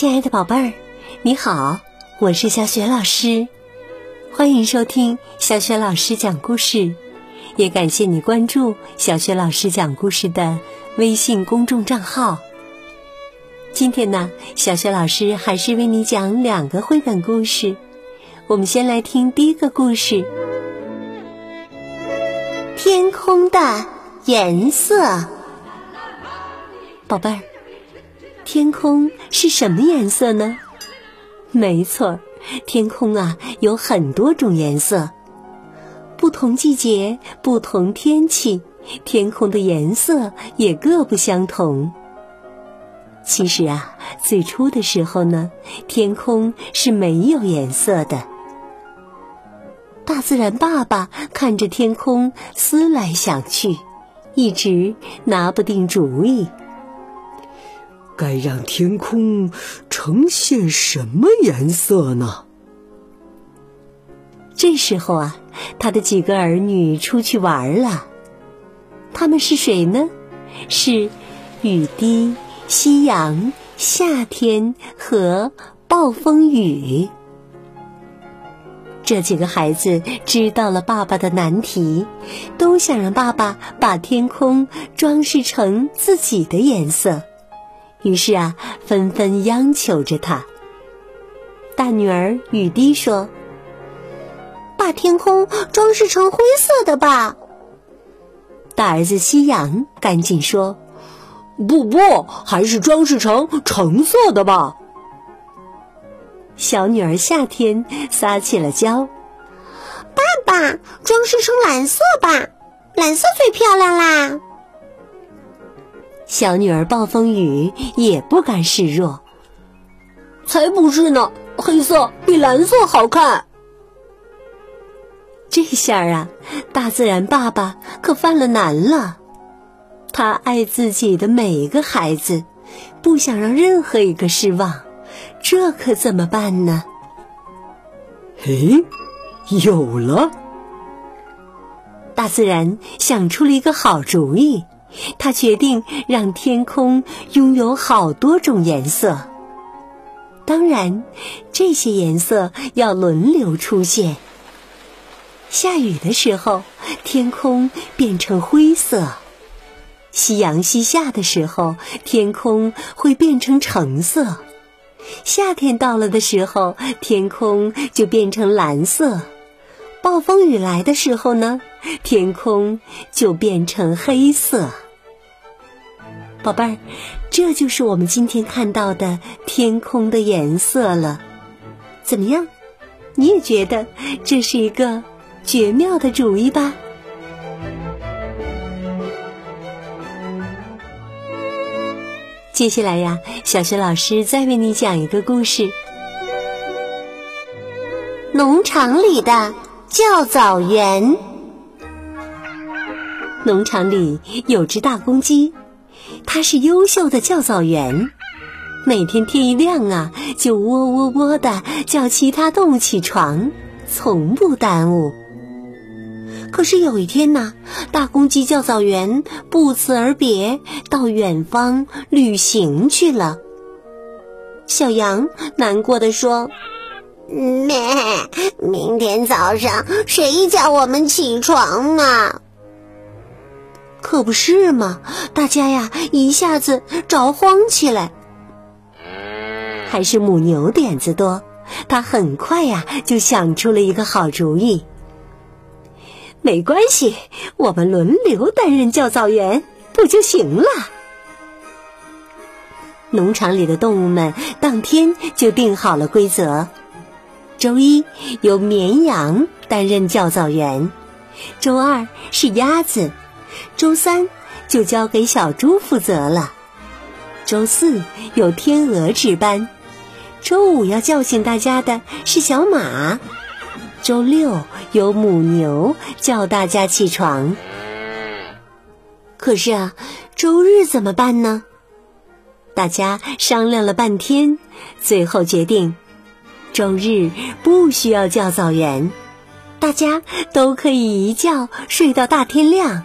亲爱的宝贝儿，你好，我是小雪老师，欢迎收听小雪老师讲故事，也感谢你关注小雪老师讲故事的微信公众账号。今天呢，小雪老师还是为你讲两个绘本故事，我们先来听第一个故事《天空的颜色》，宝贝儿。天空是什么颜色呢？没错，天空啊有很多种颜色。不同季节、不同天气，天空的颜色也各不相同。其实啊，最初的时候呢，天空是没有颜色的。大自然爸爸看着天空，思来想去，一直拿不定主意。该让天空呈现什么颜色呢？这时候啊，他的几个儿女出去玩了。他们是谁呢？是雨滴、夕阳、夏天和暴风雨。这几个孩子知道了爸爸的难题，都想让爸爸把天空装饰成自己的颜色。于是啊，纷纷央求着他。大女儿雨滴说：“把天空装饰成灰色的吧。”大儿子夕阳赶紧说：“不不，还是装饰成橙色的吧。”小女儿夏天撒起了娇：“爸爸，装饰成蓝色吧，蓝色最漂亮啦。”小女儿暴风雨也不甘示弱，才不是呢！黑色比蓝色好看。这下啊，大自然爸爸可犯了难了。他爱自己的每一个孩子，不想让任何一个失望，这可怎么办呢？嘿，有了！大自然想出了一个好主意。他决定让天空拥有好多种颜色，当然，这些颜色要轮流出现。下雨的时候，天空变成灰色；夕阳西下的时候，天空会变成橙色；夏天到了的时候，天空就变成蓝色。暴风雨来的时候呢，天空就变成黑色。宝贝儿，这就是我们今天看到的天空的颜色了。怎么样？你也觉得这是一个绝妙的主意吧？接下来呀，小学老师再为你讲一个故事：农场里的。教早员。农场里有只大公鸡，它是优秀的教早员。每天天一亮啊，就喔喔喔的叫其他动物起床，从不耽误。可是有一天呢，大公鸡教早员不辞而别，到远方旅行去了。小羊难过的说。咩！明天早上谁叫我们起床呢？可不是嘛！大家呀一下子着慌起来。还是母牛点子多，它很快呀就想出了一个好主意。没关系，我们轮流担任教早员，不就行了？农场里的动物们当天就定好了规则。周一由绵羊担任教早员，周二是鸭子，周三就交给小猪负责了。周四有天鹅值班，周五要叫醒大家的是小马，周六有母牛叫大家起床。可是啊，周日怎么办呢？大家商量了半天，最后决定。周日不需要叫早员，大家都可以一觉睡到大天亮，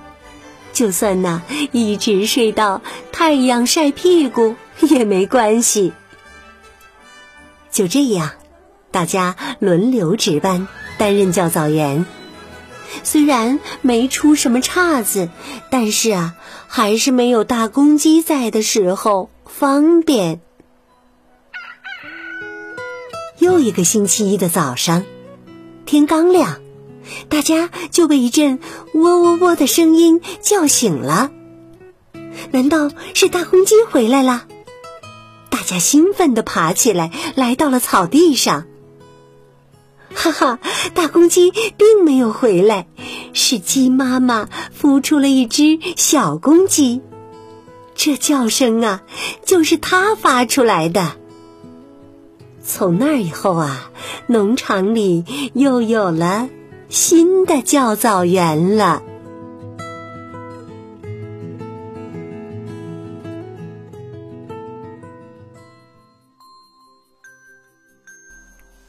就算呢一直睡到太阳晒屁股也没关系。就这样，大家轮流值班，担任教早员。虽然没出什么岔子，但是啊，还是没有大公鸡在的时候方便。又一个星期一的早上，天刚亮，大家就被一阵喔喔喔的声音叫醒了。难道是大公鸡回来了？大家兴奋地爬起来，来到了草地上。哈哈，大公鸡并没有回来，是鸡妈妈孵出了一只小公鸡。这叫声啊，就是它发出来的。从那以后啊，农场里又有了新的教早员了。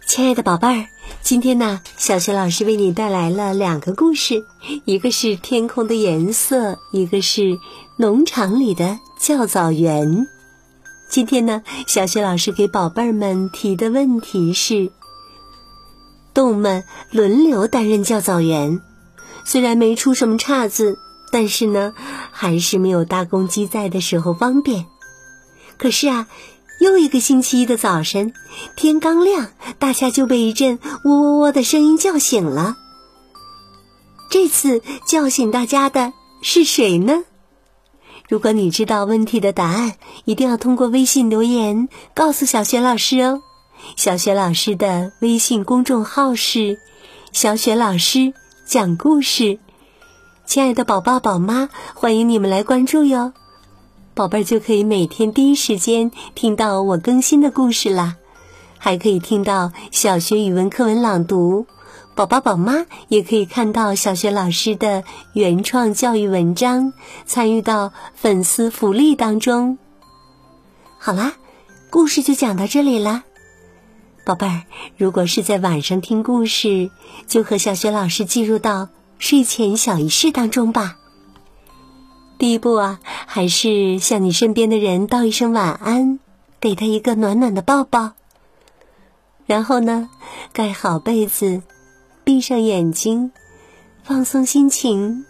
亲爱的宝贝儿，今天呢，小雪老师为你带来了两个故事，一个是天空的颜色，一个是农场里的教早员。今天呢，小雪老师给宝贝儿们提的问题是：动物们轮流担任教早员，虽然没出什么岔子，但是呢，还是没有大公鸡在的时候方便。可是啊。又一个星期一的早晨，天刚亮，大家就被一阵喔喔喔的声音叫醒了。这次叫醒大家的是谁呢？如果你知道问题的答案，一定要通过微信留言告诉小雪老师哦。小雪老师的微信公众号是“小雪老师讲故事”，亲爱的宝爸宝妈，欢迎你们来关注哟。宝贝儿就可以每天第一时间听到我更新的故事啦，还可以听到小学语文课文朗读，宝宝宝妈也可以看到小学老师的原创教育文章，参与到粉丝福利当中。好啦，故事就讲到这里啦，宝贝儿，如果是在晚上听故事，就和小学老师进入到睡前小仪式当中吧。第一步啊，还是向你身边的人道一声晚安，给他一个暖暖的抱抱。然后呢，盖好被子，闭上眼睛，放松心情，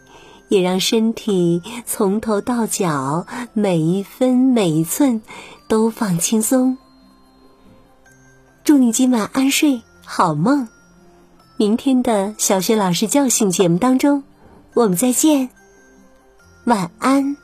也让身体从头到脚每一分每一寸都放轻松。祝你今晚安睡好梦，明天的小学老师叫醒节目当中，我们再见。晚安。